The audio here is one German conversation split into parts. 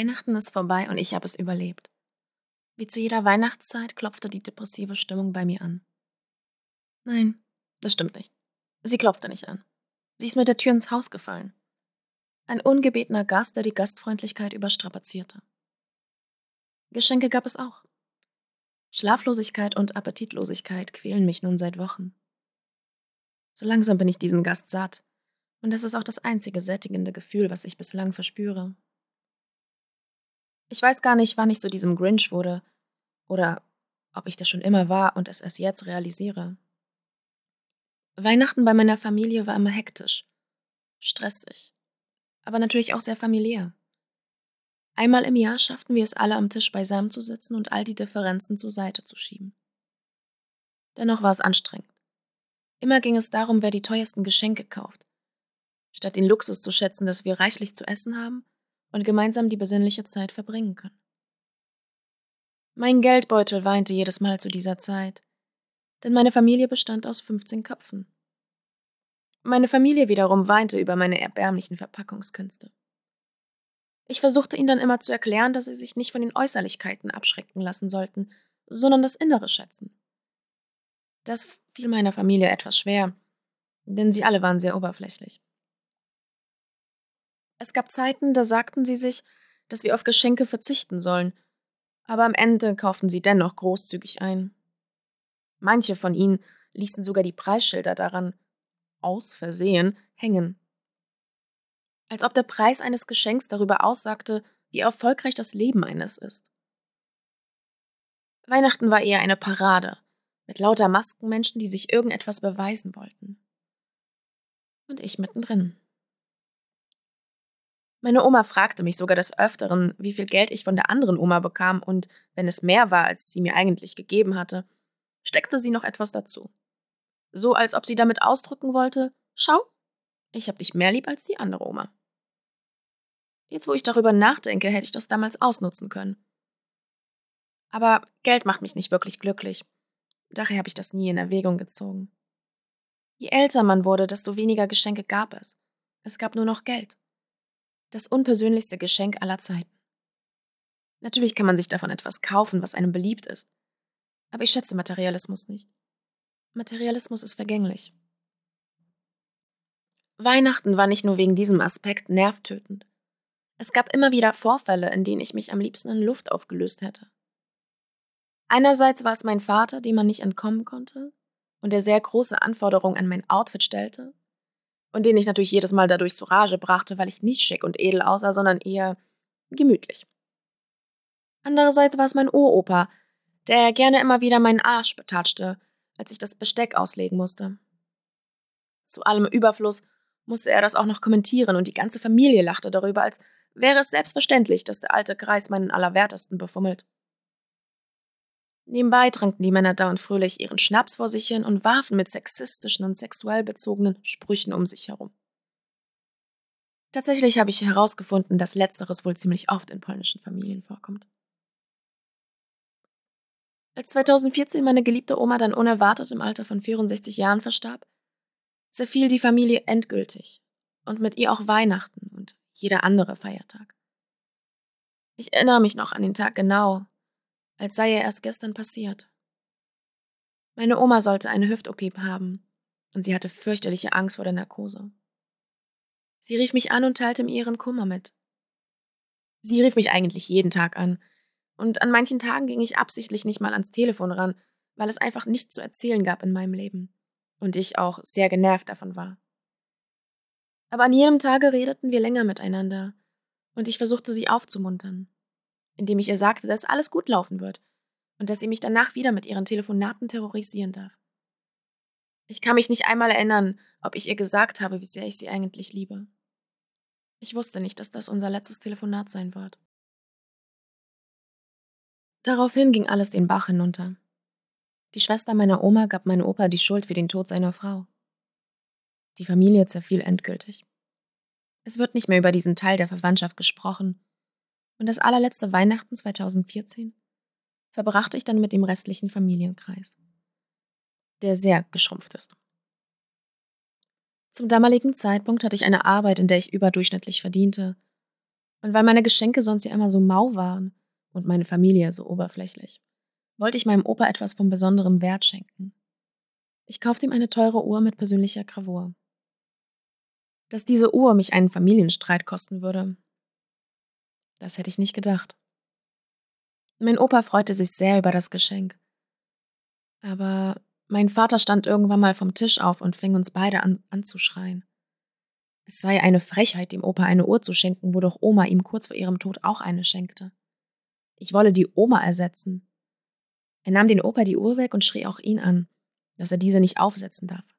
Weihnachten ist vorbei und ich habe es überlebt. Wie zu jeder Weihnachtszeit klopfte die depressive Stimmung bei mir an. Nein, das stimmt nicht. Sie klopfte nicht an. Sie ist mit der Tür ins Haus gefallen. Ein ungebetener Gast, der die Gastfreundlichkeit überstrapazierte. Geschenke gab es auch. Schlaflosigkeit und Appetitlosigkeit quälen mich nun seit Wochen. So langsam bin ich diesen Gast satt, und das ist auch das einzige sättigende Gefühl, was ich bislang verspüre. Ich weiß gar nicht, wann ich so diesem Grinch wurde, oder ob ich das schon immer war und es erst jetzt realisiere. Weihnachten bei meiner Familie war immer hektisch, stressig, aber natürlich auch sehr familiär. Einmal im Jahr schafften wir es alle am Tisch beisammen zu sitzen und all die Differenzen zur Seite zu schieben. Dennoch war es anstrengend. Immer ging es darum, wer die teuersten Geschenke kauft. Statt den Luxus zu schätzen, dass wir reichlich zu essen haben und gemeinsam die besinnliche Zeit verbringen können. Mein Geldbeutel weinte jedes Mal zu dieser Zeit, denn meine Familie bestand aus 15 Köpfen. Meine Familie wiederum weinte über meine erbärmlichen Verpackungskünste. Ich versuchte ihnen dann immer zu erklären, dass sie sich nicht von den Äußerlichkeiten abschrecken lassen sollten, sondern das Innere schätzen. Das fiel meiner Familie etwas schwer, denn sie alle waren sehr oberflächlich. Es gab Zeiten, da sagten sie sich, dass wir auf Geschenke verzichten sollen, aber am Ende kauften sie dennoch großzügig ein. Manche von ihnen ließen sogar die Preisschilder daran, aus Versehen, hängen. Als ob der Preis eines Geschenks darüber aussagte, wie erfolgreich das Leben eines ist. Weihnachten war eher eine Parade, mit lauter Maskenmenschen, die sich irgendetwas beweisen wollten. Und ich mittendrin. Meine Oma fragte mich sogar des Öfteren, wie viel Geld ich von der anderen Oma bekam, und wenn es mehr war, als sie mir eigentlich gegeben hatte, steckte sie noch etwas dazu. So als ob sie damit ausdrücken wollte, schau, ich hab dich mehr lieb als die andere Oma. Jetzt, wo ich darüber nachdenke, hätte ich das damals ausnutzen können. Aber Geld macht mich nicht wirklich glücklich. Daher habe ich das nie in Erwägung gezogen. Je älter man wurde, desto weniger Geschenke gab es. Es gab nur noch Geld. Das unpersönlichste Geschenk aller Zeiten. Natürlich kann man sich davon etwas kaufen, was einem beliebt ist. Aber ich schätze Materialismus nicht. Materialismus ist vergänglich. Weihnachten war nicht nur wegen diesem Aspekt nervtötend. Es gab immer wieder Vorfälle, in denen ich mich am liebsten in Luft aufgelöst hätte. Einerseits war es mein Vater, dem man nicht entkommen konnte und der sehr große Anforderungen an mein Outfit stellte und den ich natürlich jedes Mal dadurch zu Rage brachte, weil ich nicht schick und edel aussah, sondern eher gemütlich. Andererseits war es mein Uropa, der gerne immer wieder meinen Arsch betatschte, als ich das Besteck auslegen musste. Zu allem Überfluss musste er das auch noch kommentieren und die ganze Familie lachte darüber, als wäre es selbstverständlich, dass der alte Greis meinen Allerwertesten befummelt. Nebenbei tranken die Männer dauernd fröhlich ihren Schnaps vor sich hin und warfen mit sexistischen und sexuell bezogenen Sprüchen um sich herum. Tatsächlich habe ich herausgefunden, dass letzteres wohl ziemlich oft in polnischen Familien vorkommt. Als 2014 meine geliebte Oma dann unerwartet im Alter von 64 Jahren verstarb, zerfiel die Familie endgültig und mit ihr auch Weihnachten und jeder andere Feiertag. Ich erinnere mich noch an den Tag genau, als sei er erst gestern passiert. Meine Oma sollte eine Hüft-OP haben und sie hatte fürchterliche Angst vor der Narkose. Sie rief mich an und teilte mir ihren Kummer mit. Sie rief mich eigentlich jeden Tag an, und an manchen Tagen ging ich absichtlich nicht mal ans Telefon ran, weil es einfach nichts zu erzählen gab in meinem Leben und ich auch sehr genervt davon war. Aber an jedem Tage redeten wir länger miteinander und ich versuchte sie aufzumuntern, indem ich ihr sagte, dass alles gut laufen wird und dass sie mich danach wieder mit ihren Telefonaten terrorisieren darf. Ich kann mich nicht einmal erinnern, ob ich ihr gesagt habe, wie sehr ich sie eigentlich liebe. Ich wusste nicht, dass das unser letztes Telefonat sein wird. Daraufhin ging alles den Bach hinunter. Die Schwester meiner Oma gab meinem Opa die Schuld für den Tod seiner Frau. Die Familie zerfiel endgültig. Es wird nicht mehr über diesen Teil der Verwandtschaft gesprochen. Und das allerletzte Weihnachten 2014 verbrachte ich dann mit dem restlichen Familienkreis, der sehr geschrumpft ist. Zum damaligen Zeitpunkt hatte ich eine Arbeit, in der ich überdurchschnittlich verdiente Und weil meine Geschenke sonst ja immer so mau waren und meine Familie so oberflächlich, wollte ich meinem Opa etwas von besonderem Wert schenken. Ich kaufte ihm eine teure Uhr mit persönlicher Gravur. Dass diese Uhr mich einen Familienstreit kosten würde, das hätte ich nicht gedacht. Mein Opa freute sich sehr über das Geschenk. Aber mein Vater stand irgendwann mal vom Tisch auf und fing uns beide an anzuschreien. Es sei eine Frechheit, dem Opa eine Uhr zu schenken, wodurch Oma ihm kurz vor ihrem Tod auch eine schenkte. Ich wolle die Oma ersetzen. Er nahm den Opa die Uhr weg und schrie auch ihn an, dass er diese nicht aufsetzen darf.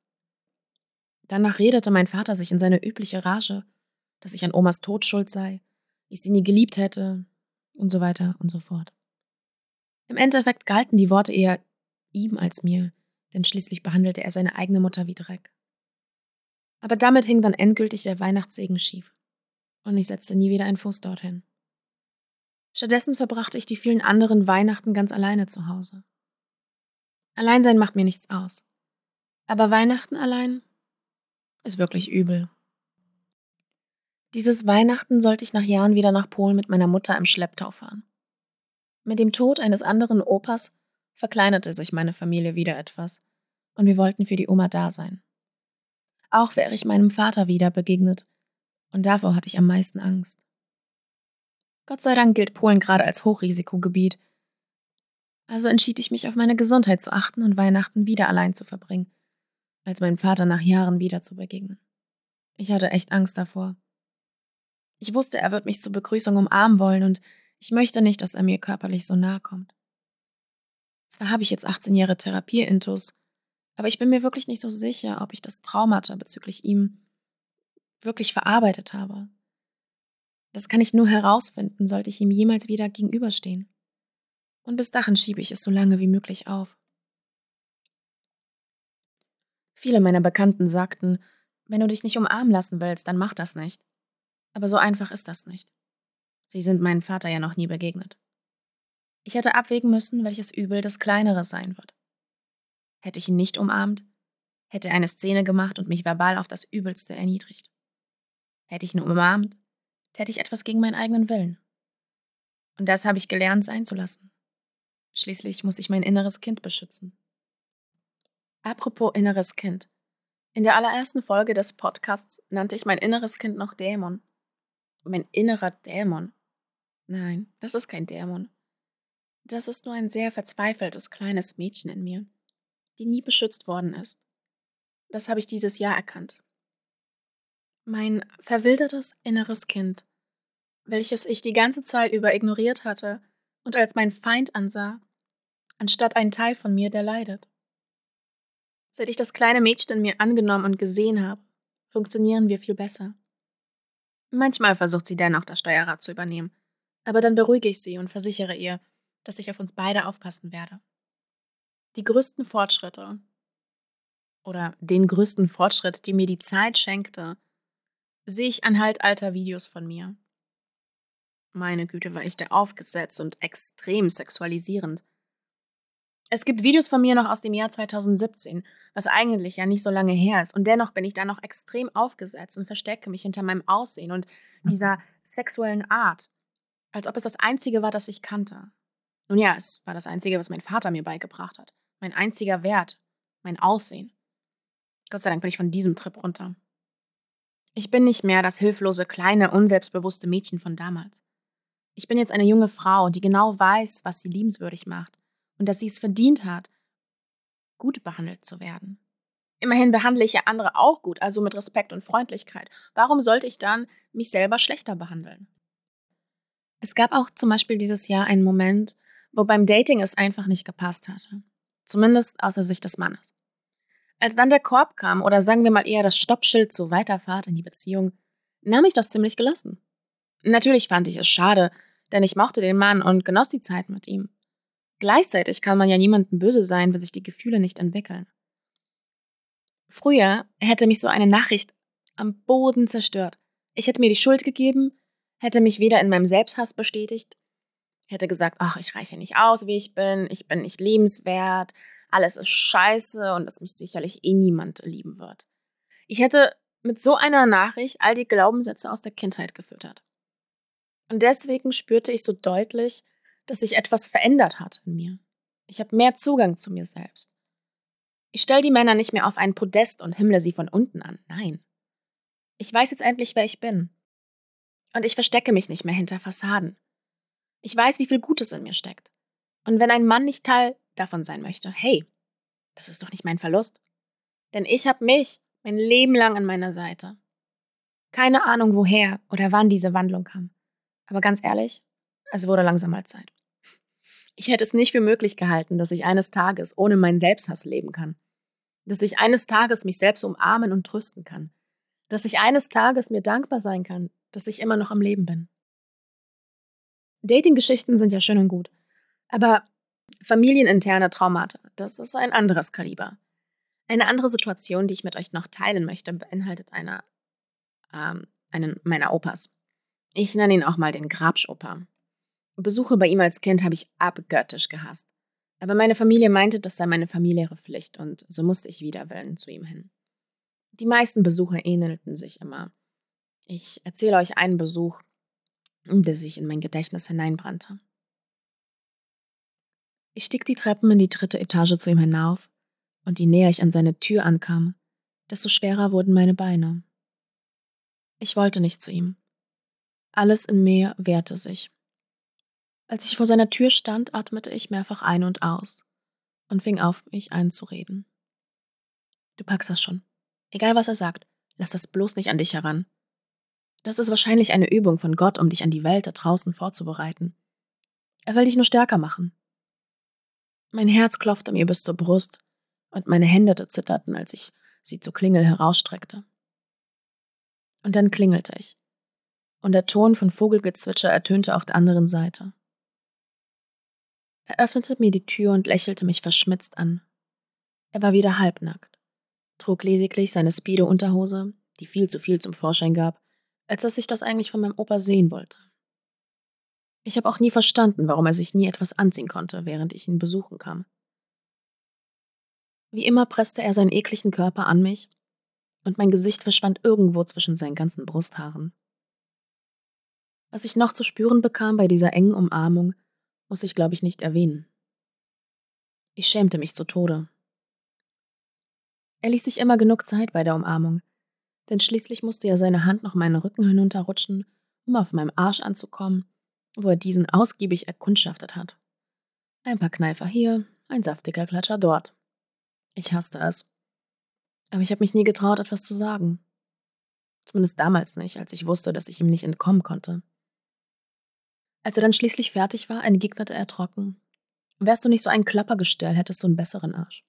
Danach redete mein Vater sich in seine übliche Rage, dass ich an Omas Tod schuld sei, ich sie nie geliebt hätte und so weiter und so fort. Im Endeffekt galten die Worte eher ihm als mir, denn schließlich behandelte er seine eigene Mutter wie Dreck. Aber damit hing dann endgültig der Weihnachtssegen schief. Und ich setzte nie wieder einen Fuß dorthin. Stattdessen verbrachte ich die vielen anderen Weihnachten ganz alleine zu Hause. Alleinsein macht mir nichts aus. Aber Weihnachten allein ist wirklich übel. Dieses Weihnachten sollte ich nach Jahren wieder nach Polen mit meiner Mutter im Schlepptau fahren. Mit dem Tod eines anderen Opas verkleinerte sich meine Familie wieder etwas, und wir wollten für die Oma da sein. Auch wäre ich meinem Vater wieder begegnet. Und davor hatte ich am meisten Angst. Gott sei Dank gilt Polen gerade als Hochrisikogebiet. Also entschied ich mich auf meine Gesundheit zu achten und Weihnachten wieder allein zu verbringen, als meinem Vater nach Jahren wieder zu begegnen. Ich hatte echt Angst davor. Ich wusste, er wird mich zur Begrüßung umarmen wollen und ich möchte nicht, dass er mir körperlich so nahe kommt. Zwar habe ich jetzt 18 Jahre Therapie-Intus, aber ich bin mir wirklich nicht so sicher, ob ich das Traumata bezüglich ihm wirklich verarbeitet habe. Das kann ich nur herausfinden, sollte ich ihm jemals wieder gegenüberstehen. Und bis dahin schiebe ich es so lange wie möglich auf. Viele meiner Bekannten sagten, wenn du dich nicht umarmen lassen willst, dann mach das nicht. Aber so einfach ist das nicht. Sie sind meinem Vater ja noch nie begegnet. Ich hätte abwägen müssen, welches Übel das kleinere sein wird. Hätte ich ihn nicht umarmt, hätte er eine Szene gemacht und mich verbal auf das Übelste erniedrigt. Hätte ich ihn umarmt, täte ich etwas gegen meinen eigenen Willen. Und das habe ich gelernt sein zu lassen. Schließlich muss ich mein inneres Kind beschützen. Apropos inneres Kind. In der allerersten Folge des Podcasts nannte ich mein inneres Kind noch Dämon. Mein innerer Dämon. Nein, das ist kein Dämon. Das ist nur ein sehr verzweifeltes kleines Mädchen in mir die nie beschützt worden ist. Das habe ich dieses Jahr erkannt. Mein verwildertes inneres Kind, welches ich die ganze Zeit über ignoriert hatte und als mein Feind ansah, anstatt ein Teil von mir, der leidet. Seit ich das kleine Mädchen in mir angenommen und gesehen habe, funktionieren wir viel besser. Manchmal versucht sie dennoch, das Steuerrad zu übernehmen, aber dann beruhige ich sie und versichere ihr, dass ich auf uns beide aufpassen werde. Die größten Fortschritte oder den größten Fortschritt, die mir die Zeit schenkte, sehe ich anhalt alter Videos von mir. Meine Güte, war ich da aufgesetzt und extrem sexualisierend. Es gibt Videos von mir noch aus dem Jahr 2017, was eigentlich ja nicht so lange her ist, und dennoch bin ich da noch extrem aufgesetzt und verstecke mich hinter meinem Aussehen und dieser sexuellen Art, als ob es das Einzige war, das ich kannte. Nun ja, es war das Einzige, was mein Vater mir beigebracht hat mein einziger Wert, mein Aussehen. Gott sei Dank bin ich von diesem Trip runter. Ich bin nicht mehr das hilflose, kleine, unselbstbewusste Mädchen von damals. Ich bin jetzt eine junge Frau, die genau weiß, was sie liebenswürdig macht und dass sie es verdient hat, gut behandelt zu werden. Immerhin behandle ich ja andere auch gut, also mit Respekt und Freundlichkeit. Warum sollte ich dann mich selber schlechter behandeln? Es gab auch zum Beispiel dieses Jahr einen Moment, wo beim Dating es einfach nicht gepasst hatte. Zumindest aus der Sicht des Mannes. Als dann der Korb kam, oder sagen wir mal eher das Stoppschild zur Weiterfahrt in die Beziehung, nahm ich das ziemlich gelassen. Natürlich fand ich es schade, denn ich mochte den Mann und genoss die Zeit mit ihm. Gleichzeitig kann man ja niemandem böse sein, wenn sich die Gefühle nicht entwickeln. Früher hätte mich so eine Nachricht am Boden zerstört. Ich hätte mir die Schuld gegeben, hätte mich weder in meinem Selbsthass bestätigt, hätte gesagt, ach, ich reiche nicht aus, wie ich bin, ich bin nicht lebenswert, alles ist scheiße und dass mich sicherlich eh niemand lieben wird. Ich hätte mit so einer Nachricht all die Glaubenssätze aus der Kindheit gefüttert. Und deswegen spürte ich so deutlich, dass sich etwas verändert hat in mir. Ich habe mehr Zugang zu mir selbst. Ich stelle die Männer nicht mehr auf ein Podest und himmle sie von unten an. Nein. Ich weiß jetzt endlich, wer ich bin. Und ich verstecke mich nicht mehr hinter Fassaden. Ich weiß, wie viel Gutes in mir steckt. Und wenn ein Mann nicht Teil davon sein möchte, hey, das ist doch nicht mein Verlust. Denn ich habe mich mein Leben lang an meiner Seite. Keine Ahnung, woher oder wann diese Wandlung kam. Aber ganz ehrlich, es wurde langsam mal Zeit. Ich hätte es nicht für möglich gehalten, dass ich eines Tages ohne meinen Selbsthass leben kann. Dass ich eines Tages mich selbst umarmen und trösten kann. Dass ich eines Tages mir dankbar sein kann, dass ich immer noch am Leben bin. Dating-Geschichten sind ja schön und gut. Aber familieninterne Traumata, das ist ein anderes Kaliber. Eine andere Situation, die ich mit euch noch teilen möchte, beinhaltet einer, ähm, einen meiner Opas. Ich nenne ihn auch mal den Grabsch-Opa. Besuche bei ihm als Kind habe ich abgöttisch gehasst. Aber meine Familie meinte, das sei meine familiäre Pflicht und so musste ich wider Willen zu ihm hin. Die meisten Besuche ähnelten sich immer. Ich erzähle euch einen Besuch, der sich in mein Gedächtnis hineinbrannte. Ich stieg die Treppen in die dritte Etage zu ihm hinauf, und je näher ich an seine Tür ankam, desto schwerer wurden meine Beine. Ich wollte nicht zu ihm. Alles in mir wehrte sich. Als ich vor seiner Tür stand, atmete ich mehrfach ein und aus und fing auf, mich einzureden. Du packst das schon. Egal was er sagt, lass das bloß nicht an dich heran. Das ist wahrscheinlich eine Übung von Gott, um dich an die Welt da draußen vorzubereiten. Er will dich nur stärker machen. Mein Herz klopfte mir bis zur Brust und meine Hände zitterten, als ich sie zur Klingel herausstreckte. Und dann klingelte ich, und der Ton von Vogelgezwitscher ertönte auf der anderen Seite. Er öffnete mir die Tür und lächelte mich verschmitzt an. Er war wieder halbnackt, trug lediglich seine Speedo-Unterhose, die viel zu viel zum Vorschein gab, als dass ich das eigentlich von meinem Opa sehen wollte. Ich habe auch nie verstanden, warum er sich nie etwas anziehen konnte, während ich ihn besuchen kam. Wie immer presste er seinen ekligen Körper an mich, und mein Gesicht verschwand irgendwo zwischen seinen ganzen Brusthaaren. Was ich noch zu spüren bekam bei dieser engen Umarmung, muss ich, glaube ich, nicht erwähnen. Ich schämte mich zu Tode. Er ließ sich immer genug Zeit bei der Umarmung, denn schließlich musste ja seine Hand noch meinen Rücken hinunterrutschen, um auf meinem Arsch anzukommen, wo er diesen ausgiebig erkundschaftet hat. Ein paar Kneifer hier, ein saftiger Klatscher dort. Ich hasste es. Aber ich habe mich nie getraut, etwas zu sagen. Zumindest damals nicht, als ich wusste, dass ich ihm nicht entkommen konnte. Als er dann schließlich fertig war, entgegnete er trocken. Wärst du nicht so ein Klappergestell, hättest du einen besseren Arsch.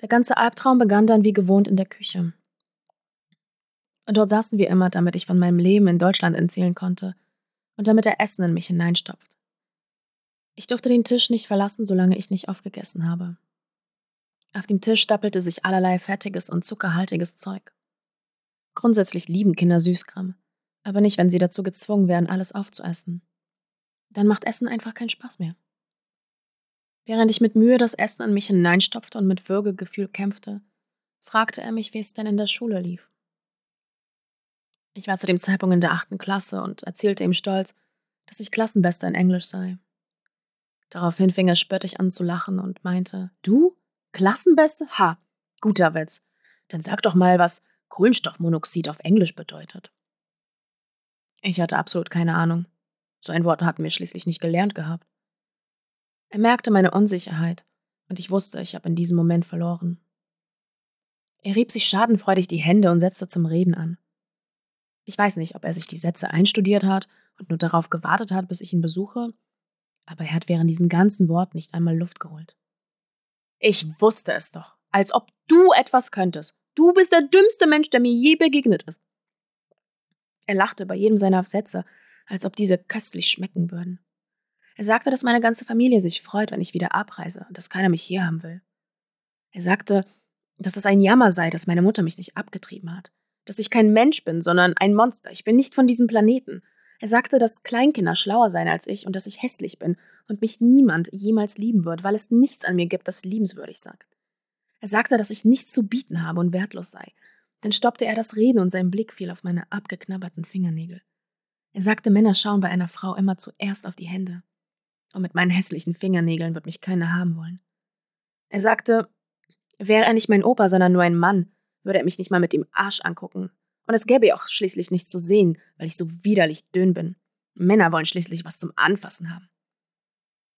Der ganze Albtraum begann dann wie gewohnt in der Küche. Und dort saßen wir immer, damit ich von meinem Leben in Deutschland erzählen konnte und damit er Essen in mich hineinstopft. Ich durfte den Tisch nicht verlassen, solange ich nicht aufgegessen habe. Auf dem Tisch stappelte sich allerlei fettiges und zuckerhaltiges Zeug. Grundsätzlich lieben Kinder Süßkram, aber nicht, wenn sie dazu gezwungen werden, alles aufzuessen. Dann macht Essen einfach keinen Spaß mehr. Während ich mit Mühe das Essen in mich hineinstopfte und mit Würgegefühl kämpfte, fragte er mich, wie es denn in der Schule lief. Ich war zu dem Zeitpunkt in der achten Klasse und erzählte ihm stolz, dass ich Klassenbester in Englisch sei. Daraufhin fing er spöttisch an zu lachen und meinte, Du? Klassenbeste? Ha, guter Witz. Dann sag doch mal, was Kohlenstoffmonoxid auf Englisch bedeutet. Ich hatte absolut keine Ahnung. So ein Wort hatten wir schließlich nicht gelernt gehabt. Er merkte meine Unsicherheit, und ich wusste, ich habe in diesem Moment verloren. Er rieb sich schadenfreudig die Hände und setzte zum Reden an. Ich weiß nicht, ob er sich die Sätze einstudiert hat und nur darauf gewartet hat, bis ich ihn besuche, aber er hat während diesen ganzen Worten nicht einmal Luft geholt. Ich wusste es doch, als ob du etwas könntest. Du bist der dümmste Mensch, der mir je begegnet ist. Er lachte bei jedem seiner Sätze, als ob diese köstlich schmecken würden. Er sagte, dass meine ganze Familie sich freut, wenn ich wieder abreise und dass keiner mich hier haben will. Er sagte, dass es ein Jammer sei, dass meine Mutter mich nicht abgetrieben hat, dass ich kein Mensch bin, sondern ein Monster. Ich bin nicht von diesem Planeten er sagte, dass Kleinkinder schlauer seien als ich und dass ich hässlich bin und mich niemand jemals lieben wird, weil es nichts an mir gibt, das liebenswürdig sagt. Er sagte, dass ich nichts zu bieten habe und wertlos sei, Dann stoppte er das Reden und sein Blick fiel auf meine abgeknabberten Fingernägel. Er sagte, Männer schauen bei einer Frau immer zuerst auf die Hände. Und mit meinen hässlichen Fingernägeln wird mich keiner haben wollen. Er sagte, wäre er nicht mein Opa, sondern nur ein Mann, würde er mich nicht mal mit dem Arsch angucken. Und es gäbe auch schließlich nichts zu sehen, weil ich so widerlich dünn bin. Männer wollen schließlich was zum Anfassen haben.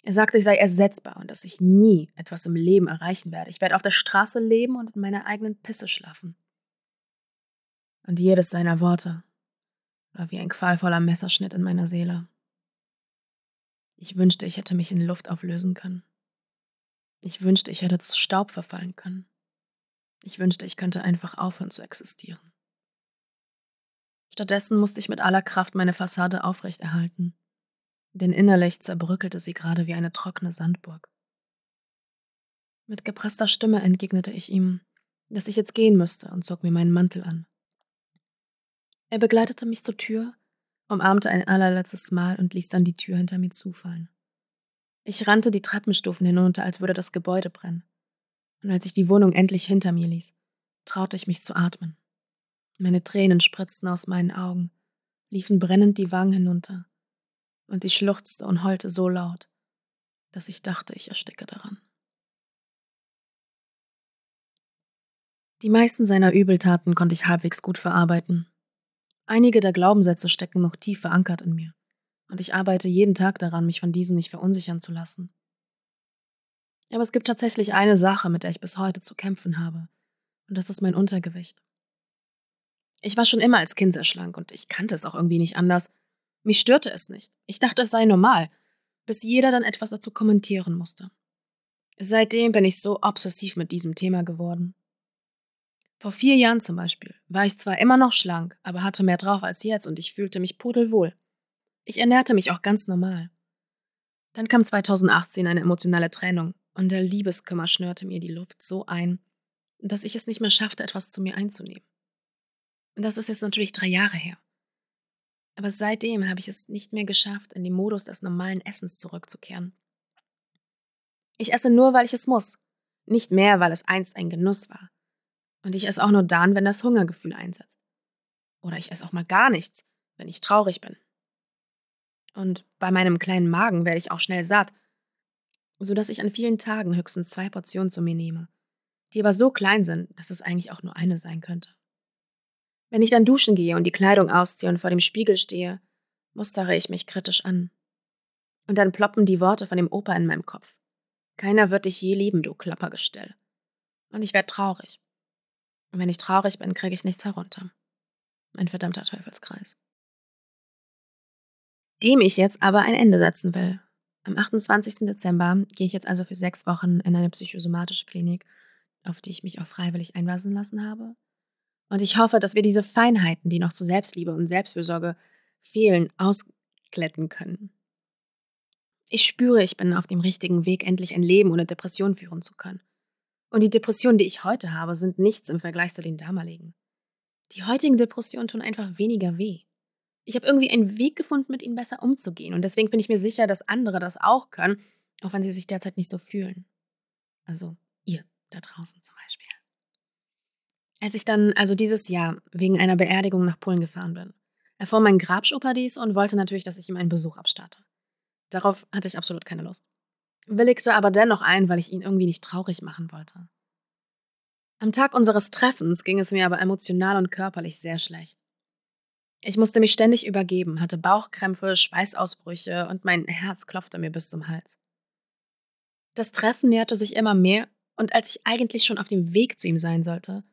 Er sagte, ich sei ersetzbar und dass ich nie etwas im Leben erreichen werde. Ich werde auf der Straße leben und in meiner eigenen Pisse schlafen. Und jedes seiner Worte war wie ein qualvoller Messerschnitt in meiner Seele. Ich wünschte, ich hätte mich in Luft auflösen können. Ich wünschte, ich hätte zu Staub verfallen können. Ich wünschte, ich könnte einfach aufhören zu existieren. Stattdessen musste ich mit aller Kraft meine Fassade aufrechterhalten, denn innerlich zerbröckelte sie gerade wie eine trockene Sandburg. Mit gepresster Stimme entgegnete ich ihm, dass ich jetzt gehen müsste und zog mir meinen Mantel an. Er begleitete mich zur Tür umarmte ein allerletztes Mal und ließ dann die Tür hinter mir zufallen. Ich rannte die Treppenstufen hinunter, als würde das Gebäude brennen. Und als ich die Wohnung endlich hinter mir ließ, traute ich mich zu atmen. Meine Tränen spritzten aus meinen Augen, liefen brennend die Wangen hinunter, und ich schluchzte und heulte so laut, dass ich dachte, ich ersticke daran. Die meisten seiner Übeltaten konnte ich halbwegs gut verarbeiten, Einige der Glaubenssätze stecken noch tief verankert in mir, und ich arbeite jeden Tag daran, mich von diesen nicht verunsichern zu lassen. Aber es gibt tatsächlich eine Sache, mit der ich bis heute zu kämpfen habe, und das ist mein Untergewicht. Ich war schon immer als Kind sehr schlank und ich kannte es auch irgendwie nicht anders. Mich störte es nicht. Ich dachte, es sei normal, bis jeder dann etwas dazu kommentieren musste. Seitdem bin ich so obsessiv mit diesem Thema geworden. Vor vier Jahren zum Beispiel war ich zwar immer noch schlank, aber hatte mehr drauf als jetzt und ich fühlte mich pudelwohl. Ich ernährte mich auch ganz normal. Dann kam 2018 eine emotionale Trennung und der Liebeskümmer schnürte mir die Luft so ein, dass ich es nicht mehr schaffte, etwas zu mir einzunehmen. Das ist jetzt natürlich drei Jahre her. Aber seitdem habe ich es nicht mehr geschafft, in den Modus des normalen Essens zurückzukehren. Ich esse nur, weil ich es muss, nicht mehr, weil es einst ein Genuss war. Und ich esse auch nur dann, wenn das Hungergefühl einsetzt. Oder ich esse auch mal gar nichts, wenn ich traurig bin. Und bei meinem kleinen Magen werde ich auch schnell satt, sodass ich an vielen Tagen höchstens zwei Portionen zu mir nehme, die aber so klein sind, dass es eigentlich auch nur eine sein könnte. Wenn ich dann duschen gehe und die Kleidung ausziehe und vor dem Spiegel stehe, mustere ich mich kritisch an. Und dann ploppen die Worte von dem Opa in meinem Kopf. Keiner wird dich je lieben, du Klappergestell. Und ich werde traurig. Und wenn ich traurig bin, kriege ich nichts herunter. Ein verdammter Teufelskreis. Dem ich jetzt aber ein Ende setzen will. Am 28. Dezember gehe ich jetzt also für sechs Wochen in eine psychosomatische Klinik, auf die ich mich auch freiwillig einweisen lassen habe. Und ich hoffe, dass wir diese Feinheiten, die noch zu Selbstliebe und Selbstfürsorge fehlen, auskletten können. Ich spüre, ich bin auf dem richtigen Weg, endlich ein Leben ohne Depression führen zu können. Und die Depressionen, die ich heute habe, sind nichts im Vergleich zu den damaligen. Die heutigen Depressionen tun einfach weniger weh. Ich habe irgendwie einen Weg gefunden, mit ihnen besser umzugehen. Und deswegen bin ich mir sicher, dass andere das auch können, auch wenn sie sich derzeit nicht so fühlen. Also ihr da draußen zum Beispiel. Als ich dann also dieses Jahr wegen einer Beerdigung nach Polen gefahren bin, erfuhr mein Grabschoper dies und wollte natürlich, dass ich ihm einen Besuch abstatte. Darauf hatte ich absolut keine Lust willigte aber dennoch ein, weil ich ihn irgendwie nicht traurig machen wollte. Am Tag unseres Treffens ging es mir aber emotional und körperlich sehr schlecht. Ich musste mich ständig übergeben, hatte Bauchkrämpfe, Schweißausbrüche und mein Herz klopfte mir bis zum Hals. Das Treffen näherte sich immer mehr und als ich eigentlich schon auf dem Weg zu ihm sein sollte,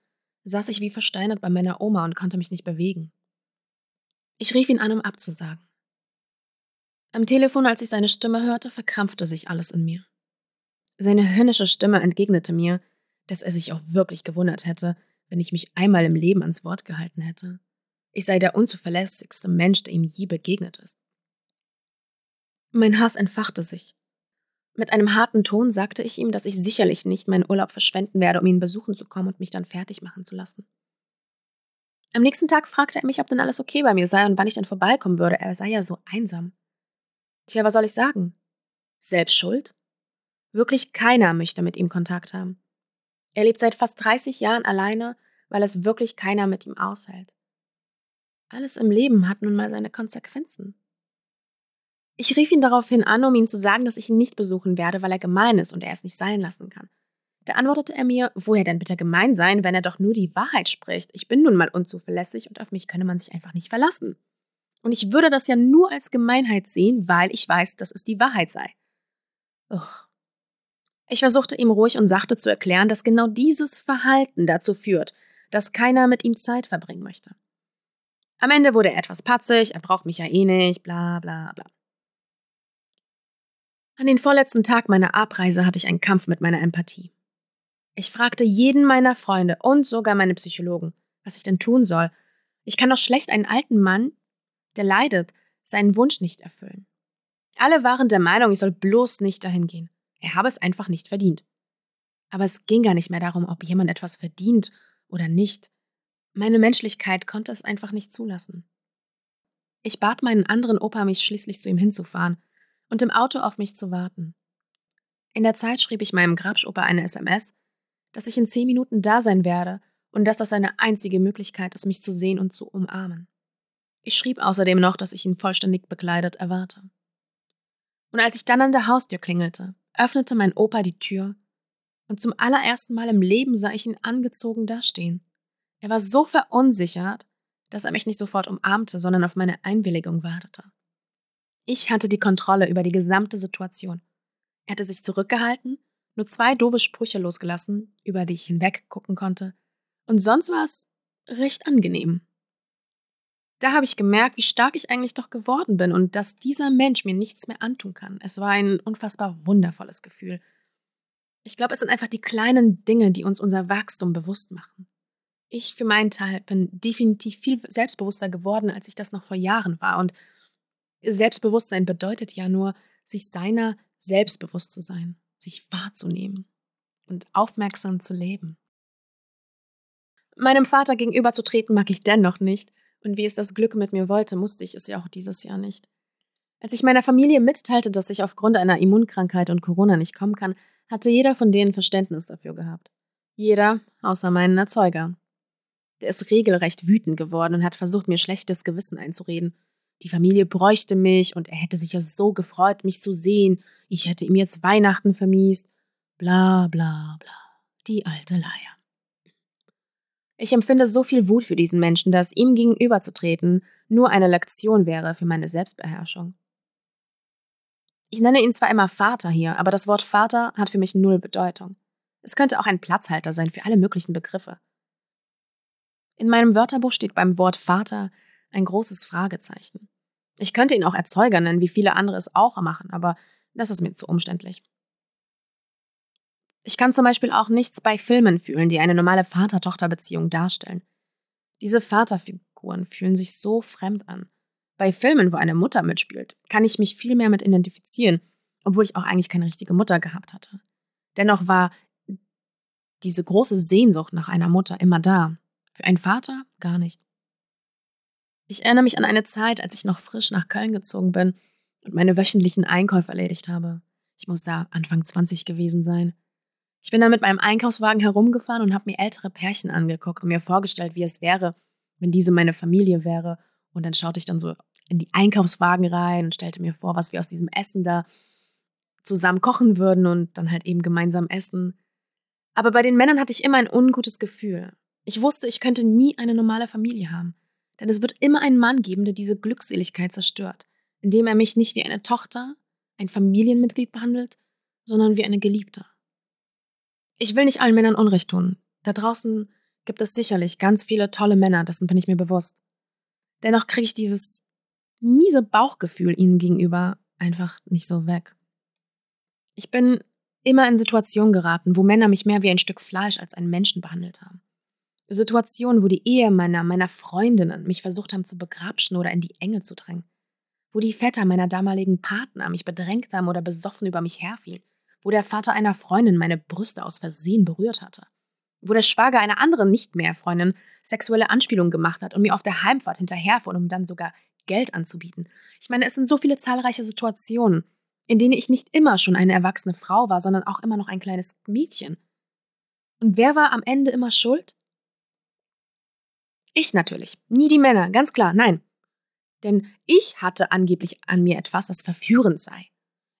saß ich wie versteinert bei meiner Oma und konnte mich nicht bewegen. Ich rief ihn an, um abzusagen. Am Telefon, als ich seine Stimme hörte, verkrampfte sich alles in mir. Seine höllische Stimme entgegnete mir, dass er sich auch wirklich gewundert hätte, wenn ich mich einmal im Leben ans Wort gehalten hätte. Ich sei der unzuverlässigste Mensch, der ihm je begegnet ist. Mein Hass entfachte sich. Mit einem harten Ton sagte ich ihm, dass ich sicherlich nicht meinen Urlaub verschwenden werde, um ihn besuchen zu kommen und mich dann fertig machen zu lassen. Am nächsten Tag fragte er mich, ob denn alles okay bei mir sei und wann ich dann vorbeikommen würde. Er sei ja so einsam. Tja, was soll ich sagen? Selbst schuld? Wirklich keiner möchte mit ihm Kontakt haben. Er lebt seit fast 30 Jahren alleine, weil es wirklich keiner mit ihm aushält. Alles im Leben hat nun mal seine Konsequenzen. Ich rief ihn daraufhin an, um ihm zu sagen, dass ich ihn nicht besuchen werde, weil er gemein ist und er es nicht sein lassen kann. Da antwortete er mir, woher denn bitte gemein sein, wenn er doch nur die Wahrheit spricht. Ich bin nun mal unzuverlässig und auf mich könne man sich einfach nicht verlassen. Und ich würde das ja nur als Gemeinheit sehen, weil ich weiß, dass es die Wahrheit sei. Uch. Ich versuchte ihm ruhig und sachte zu erklären, dass genau dieses Verhalten dazu führt, dass keiner mit ihm Zeit verbringen möchte. Am Ende wurde er etwas patzig, er braucht mich ja eh nicht, bla bla bla. An den vorletzten Tag meiner Abreise hatte ich einen Kampf mit meiner Empathie. Ich fragte jeden meiner Freunde und sogar meine Psychologen, was ich denn tun soll. Ich kann doch schlecht einen alten Mann, der leidet, seinen Wunsch nicht erfüllen. Alle waren der Meinung, ich soll bloß nicht dahin gehen. Er habe es einfach nicht verdient. Aber es ging gar nicht mehr darum, ob jemand etwas verdient oder nicht. Meine Menschlichkeit konnte es einfach nicht zulassen. Ich bat meinen anderen Opa, mich schließlich zu ihm hinzufahren und im Auto auf mich zu warten. In der Zeit schrieb ich meinem Grabschopa eine SMS, dass ich in zehn Minuten da sein werde und dass das seine einzige Möglichkeit ist, mich zu sehen und zu umarmen. Ich schrieb außerdem noch, dass ich ihn vollständig bekleidet erwarte. Und als ich dann an der Haustür klingelte, öffnete mein Opa die Tür und zum allerersten Mal im Leben sah ich ihn angezogen dastehen. Er war so verunsichert, dass er mich nicht sofort umarmte, sondern auf meine Einwilligung wartete. Ich hatte die Kontrolle über die gesamte Situation. Er hatte sich zurückgehalten nur zwei doofe Sprüche losgelassen, über die ich hinweg gucken konnte, und sonst war es recht angenehm. Da habe ich gemerkt, wie stark ich eigentlich doch geworden bin und dass dieser Mensch mir nichts mehr antun kann. Es war ein unfassbar wundervolles Gefühl. Ich glaube, es sind einfach die kleinen Dinge, die uns unser Wachstum bewusst machen. Ich für meinen Teil bin definitiv viel selbstbewusster geworden, als ich das noch vor Jahren war. Und Selbstbewusstsein bedeutet ja nur, sich seiner selbstbewusst zu sein sich wahrzunehmen und aufmerksam zu leben. Meinem Vater gegenüberzutreten mag ich dennoch nicht, und wie es das Glück mit mir wollte, musste ich es ja auch dieses Jahr nicht. Als ich meiner Familie mitteilte, dass ich aufgrund einer Immunkrankheit und Corona nicht kommen kann, hatte jeder von denen Verständnis dafür gehabt. Jeder, außer meinen Erzeuger. Der ist regelrecht wütend geworden und hat versucht, mir schlechtes Gewissen einzureden. Die Familie bräuchte mich und er hätte sich ja so gefreut, mich zu sehen. Ich hätte ihm jetzt Weihnachten vermiest. Bla bla bla. Die alte Leier. Ich empfinde so viel Wut für diesen Menschen, dass ihm gegenüberzutreten nur eine Lektion wäre für meine Selbstbeherrschung. Ich nenne ihn zwar immer Vater hier, aber das Wort Vater hat für mich null Bedeutung. Es könnte auch ein Platzhalter sein für alle möglichen Begriffe. In meinem Wörterbuch steht beim Wort Vater ein großes Fragezeichen. Ich könnte ihn auch Erzeuger nennen, wie viele andere es auch machen, aber das ist mir zu umständlich. Ich kann zum Beispiel auch nichts bei Filmen fühlen, die eine normale Vater-Tochter-Beziehung darstellen. Diese Vaterfiguren fühlen sich so fremd an. Bei Filmen, wo eine Mutter mitspielt, kann ich mich viel mehr mit identifizieren, obwohl ich auch eigentlich keine richtige Mutter gehabt hatte. Dennoch war diese große Sehnsucht nach einer Mutter immer da. Für einen Vater gar nicht. Ich erinnere mich an eine Zeit, als ich noch frisch nach Köln gezogen bin und meine wöchentlichen Einkäufe erledigt habe. Ich muss da Anfang 20 gewesen sein. Ich bin dann mit meinem Einkaufswagen herumgefahren und habe mir ältere Pärchen angeguckt und mir vorgestellt, wie es wäre, wenn diese meine Familie wäre. Und dann schaute ich dann so in die Einkaufswagen rein und stellte mir vor, was wir aus diesem Essen da zusammen kochen würden und dann halt eben gemeinsam essen. Aber bei den Männern hatte ich immer ein ungutes Gefühl. Ich wusste, ich könnte nie eine normale Familie haben. Denn es wird immer einen Mann geben, der diese Glückseligkeit zerstört, indem er mich nicht wie eine Tochter, ein Familienmitglied behandelt, sondern wie eine Geliebte. Ich will nicht allen Männern Unrecht tun. Da draußen gibt es sicherlich ganz viele tolle Männer, dessen bin ich mir bewusst. Dennoch kriege ich dieses miese Bauchgefühl ihnen gegenüber einfach nicht so weg. Ich bin immer in Situationen geraten, wo Männer mich mehr wie ein Stück Fleisch als einen Menschen behandelt haben. Situationen, wo die Ehemänner meiner Freundinnen mich versucht haben zu begrapschen oder in die Enge zu drängen. Wo die Väter meiner damaligen Partner mich bedrängt haben oder besoffen über mich herfielen. Wo der Vater einer Freundin meine Brüste aus Versehen berührt hatte. Wo der Schwager einer anderen nicht mehr Freundin sexuelle Anspielungen gemacht hat und mir auf der Heimfahrt hinterherfuhr, um dann sogar Geld anzubieten. Ich meine, es sind so viele zahlreiche Situationen, in denen ich nicht immer schon eine erwachsene Frau war, sondern auch immer noch ein kleines Mädchen. Und wer war am Ende immer schuld? Ich natürlich. Nie die Männer, ganz klar, nein. Denn ich hatte angeblich an mir etwas, das verführend sei.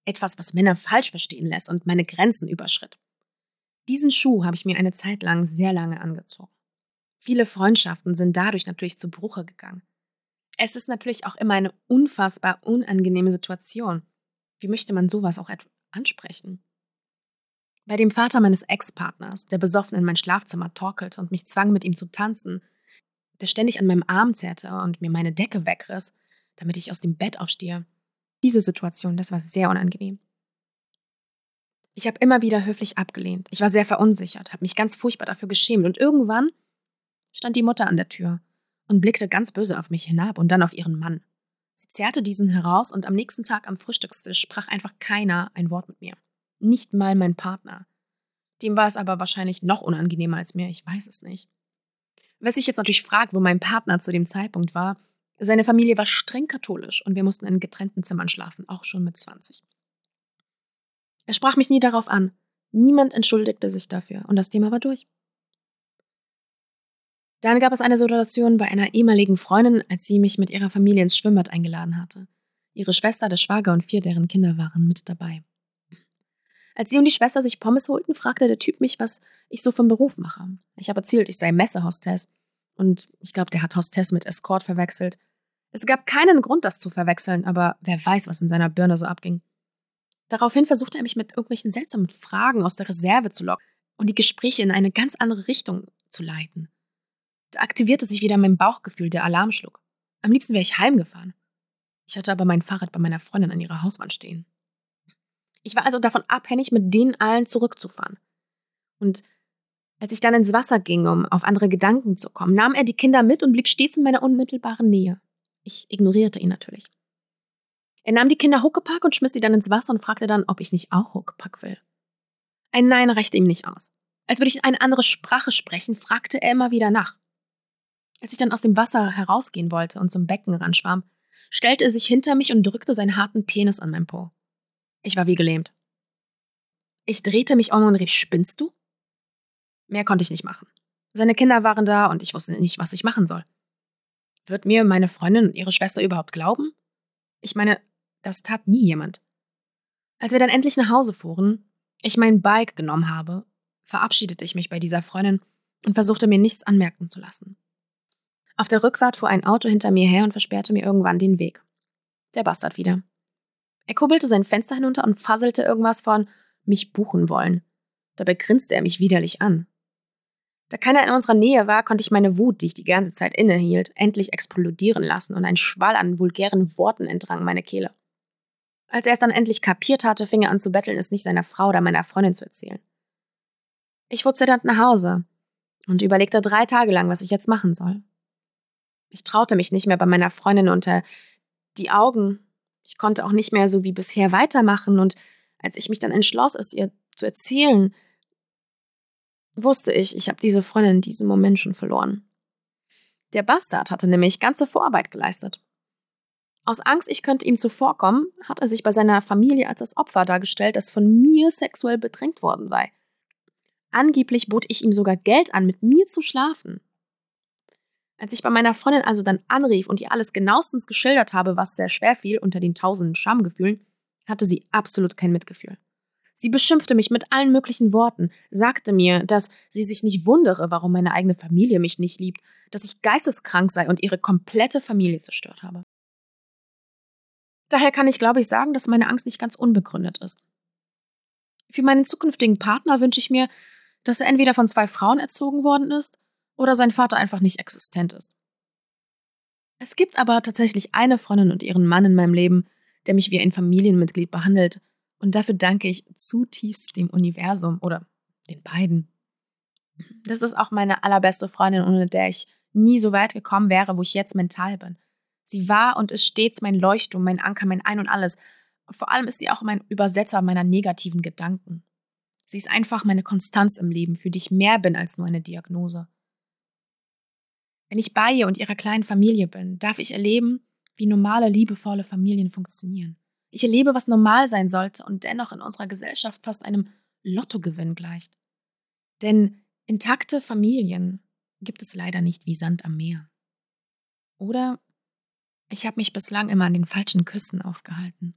Etwas, was Männer falsch verstehen lässt und meine Grenzen überschritt. Diesen Schuh habe ich mir eine Zeit lang sehr lange angezogen. Viele Freundschaften sind dadurch natürlich zu Bruche gegangen. Es ist natürlich auch immer eine unfassbar unangenehme Situation. Wie möchte man sowas auch ansprechen? Bei dem Vater meines Ex-Partners, der besoffen in mein Schlafzimmer torkelte und mich zwang, mit ihm zu tanzen, der ständig an meinem Arm zerrte und mir meine Decke wegriss, damit ich aus dem Bett aufstehe. Diese Situation, das war sehr unangenehm. Ich habe immer wieder höflich abgelehnt. Ich war sehr verunsichert, habe mich ganz furchtbar dafür geschämt und irgendwann stand die Mutter an der Tür und blickte ganz böse auf mich hinab und dann auf ihren Mann. Sie zerrte diesen heraus und am nächsten Tag am Frühstückstisch sprach einfach keiner ein Wort mit mir. Nicht mal mein Partner. Dem war es aber wahrscheinlich noch unangenehmer als mir, ich weiß es nicht. Wer sich jetzt natürlich fragt, wo mein Partner zu dem Zeitpunkt war, seine Familie war streng katholisch und wir mussten in getrennten Zimmern schlafen, auch schon mit 20. Er sprach mich nie darauf an. Niemand entschuldigte sich dafür und das Thema war durch. Dann gab es eine Situation bei einer ehemaligen Freundin, als sie mich mit ihrer Familie ins Schwimmbad eingeladen hatte. Ihre Schwester, der Schwager und vier deren Kinder waren mit dabei. Als sie und die Schwester sich Pommes holten, fragte der Typ mich, was ich so vom Beruf mache. Ich habe erzählt, ich sei Messehostess. Und ich glaube, der hat Hostess mit Escort verwechselt. Es gab keinen Grund, das zu verwechseln, aber wer weiß, was in seiner Birne so abging. Daraufhin versuchte er mich mit irgendwelchen seltsamen Fragen aus der Reserve zu locken und die Gespräche in eine ganz andere Richtung zu leiten. Da aktivierte sich wieder mein Bauchgefühl, der Alarm schlug. Am liebsten wäre ich heimgefahren. Ich hatte aber mein Fahrrad bei meiner Freundin an ihrer Hauswand stehen. Ich war also davon abhängig, mit denen allen zurückzufahren. Und als ich dann ins Wasser ging, um auf andere Gedanken zu kommen, nahm er die Kinder mit und blieb stets in meiner unmittelbaren Nähe. Ich ignorierte ihn natürlich. Er nahm die Kinder Huckepack und schmiss sie dann ins Wasser und fragte dann, ob ich nicht auch Huckepack will. Ein Nein reichte ihm nicht aus. Als würde ich eine andere Sprache sprechen, fragte er immer wieder nach. Als ich dann aus dem Wasser herausgehen wollte und zum Becken ranschwamm, stellte er sich hinter mich und drückte seinen harten Penis an mein Po. Ich war wie gelähmt. Ich drehte mich um und rief, spinnst du? Mehr konnte ich nicht machen. Seine Kinder waren da und ich wusste nicht, was ich machen soll. Wird mir meine Freundin und ihre Schwester überhaupt glauben? Ich meine, das tat nie jemand. Als wir dann endlich nach Hause fuhren, ich mein Bike genommen habe, verabschiedete ich mich bei dieser Freundin und versuchte mir nichts anmerken zu lassen. Auf der Rückfahrt fuhr ein Auto hinter mir her und versperrte mir irgendwann den Weg. Der Bastard wieder. Er kurbelte sein Fenster hinunter und fasselte irgendwas von mich buchen wollen. Dabei grinste er mich widerlich an. Da keiner in unserer Nähe war, konnte ich meine Wut, die ich die ganze Zeit innehielt, endlich explodieren lassen und ein Schwall an vulgären Worten entrang meine Kehle. Als er es dann endlich kapiert hatte, fing er an zu betteln, es nicht seiner Frau oder meiner Freundin zu erzählen. Ich fuhr zitternd nach Hause und überlegte drei Tage lang, was ich jetzt machen soll. Ich traute mich nicht mehr bei meiner Freundin unter die Augen. Ich konnte auch nicht mehr so wie bisher weitermachen und als ich mich dann entschloss, es ihr zu erzählen, wusste ich, ich habe diese Freundin in diesem Moment schon verloren. Der Bastard hatte nämlich ganze Vorarbeit geleistet. Aus Angst, ich könnte ihm zuvorkommen, hat er sich bei seiner Familie als das Opfer dargestellt, das von mir sexuell bedrängt worden sei. Angeblich bot ich ihm sogar Geld an, mit mir zu schlafen. Als ich bei meiner Freundin also dann anrief und ihr alles genauestens geschildert habe, was sehr schwer fiel unter den tausenden Schamgefühlen, hatte sie absolut kein Mitgefühl. Sie beschimpfte mich mit allen möglichen Worten, sagte mir, dass sie sich nicht wundere, warum meine eigene Familie mich nicht liebt, dass ich geisteskrank sei und ihre komplette Familie zerstört habe. Daher kann ich, glaube ich, sagen, dass meine Angst nicht ganz unbegründet ist. Für meinen zukünftigen Partner wünsche ich mir, dass er entweder von zwei Frauen erzogen worden ist oder sein Vater einfach nicht existent ist. Es gibt aber tatsächlich eine Freundin und ihren Mann in meinem Leben, der mich wie ein Familienmitglied behandelt, und dafür danke ich zutiefst dem Universum oder den beiden. Das ist auch meine allerbeste Freundin, ohne der ich nie so weit gekommen wäre, wo ich jetzt mental bin. Sie war und ist stets mein Leuchtturm, mein Anker, mein Ein und alles. Vor allem ist sie auch mein Übersetzer meiner negativen Gedanken. Sie ist einfach meine Konstanz im Leben, für die ich mehr bin als nur eine Diagnose. Wenn ich bei ihr und ihrer kleinen Familie bin, darf ich erleben, wie normale, liebevolle Familien funktionieren. Ich erlebe, was normal sein sollte und dennoch in unserer Gesellschaft fast einem Lottogewinn gleicht. Denn intakte Familien gibt es leider nicht wie Sand am Meer. Oder ich habe mich bislang immer an den falschen Küssen aufgehalten.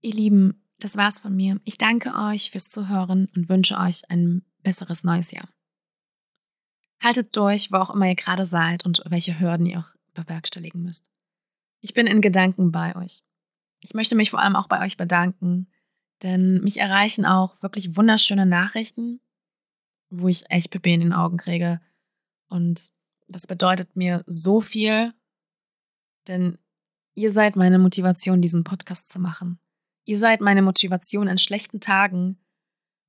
Ihr Lieben, das war's von mir. Ich danke euch fürs Zuhören und wünsche euch ein besseres neues Jahr. Haltet durch, wo auch immer ihr gerade seid und welche Hürden ihr auch bewerkstelligen müsst. Ich bin in Gedanken bei euch. Ich möchte mich vor allem auch bei euch bedanken, denn mich erreichen auch wirklich wunderschöne Nachrichten, wo ich echt Pipi in den Augen kriege. Und das bedeutet mir so viel, denn ihr seid meine Motivation, diesen Podcast zu machen. Ihr seid meine Motivation an schlechten Tagen,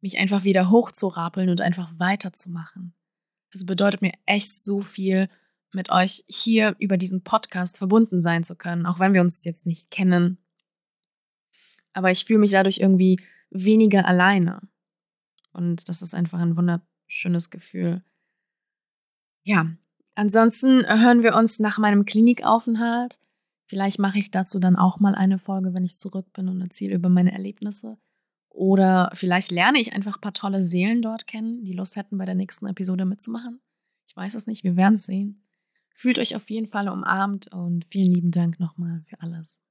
mich einfach wieder hochzurapeln und einfach weiterzumachen. Das bedeutet mir echt so viel, mit euch hier über diesen Podcast verbunden sein zu können, auch wenn wir uns jetzt nicht kennen. Aber ich fühle mich dadurch irgendwie weniger alleine. Und das ist einfach ein wunderschönes Gefühl. Ja, ansonsten hören wir uns nach meinem Klinikaufenthalt. Vielleicht mache ich dazu dann auch mal eine Folge, wenn ich zurück bin und erzähle über meine Erlebnisse. Oder vielleicht lerne ich einfach ein paar tolle Seelen dort kennen, die Lust hätten, bei der nächsten Episode mitzumachen. Ich weiß es nicht, wir werden es sehen. Fühlt euch auf jeden Fall umarmt und vielen lieben Dank nochmal für alles.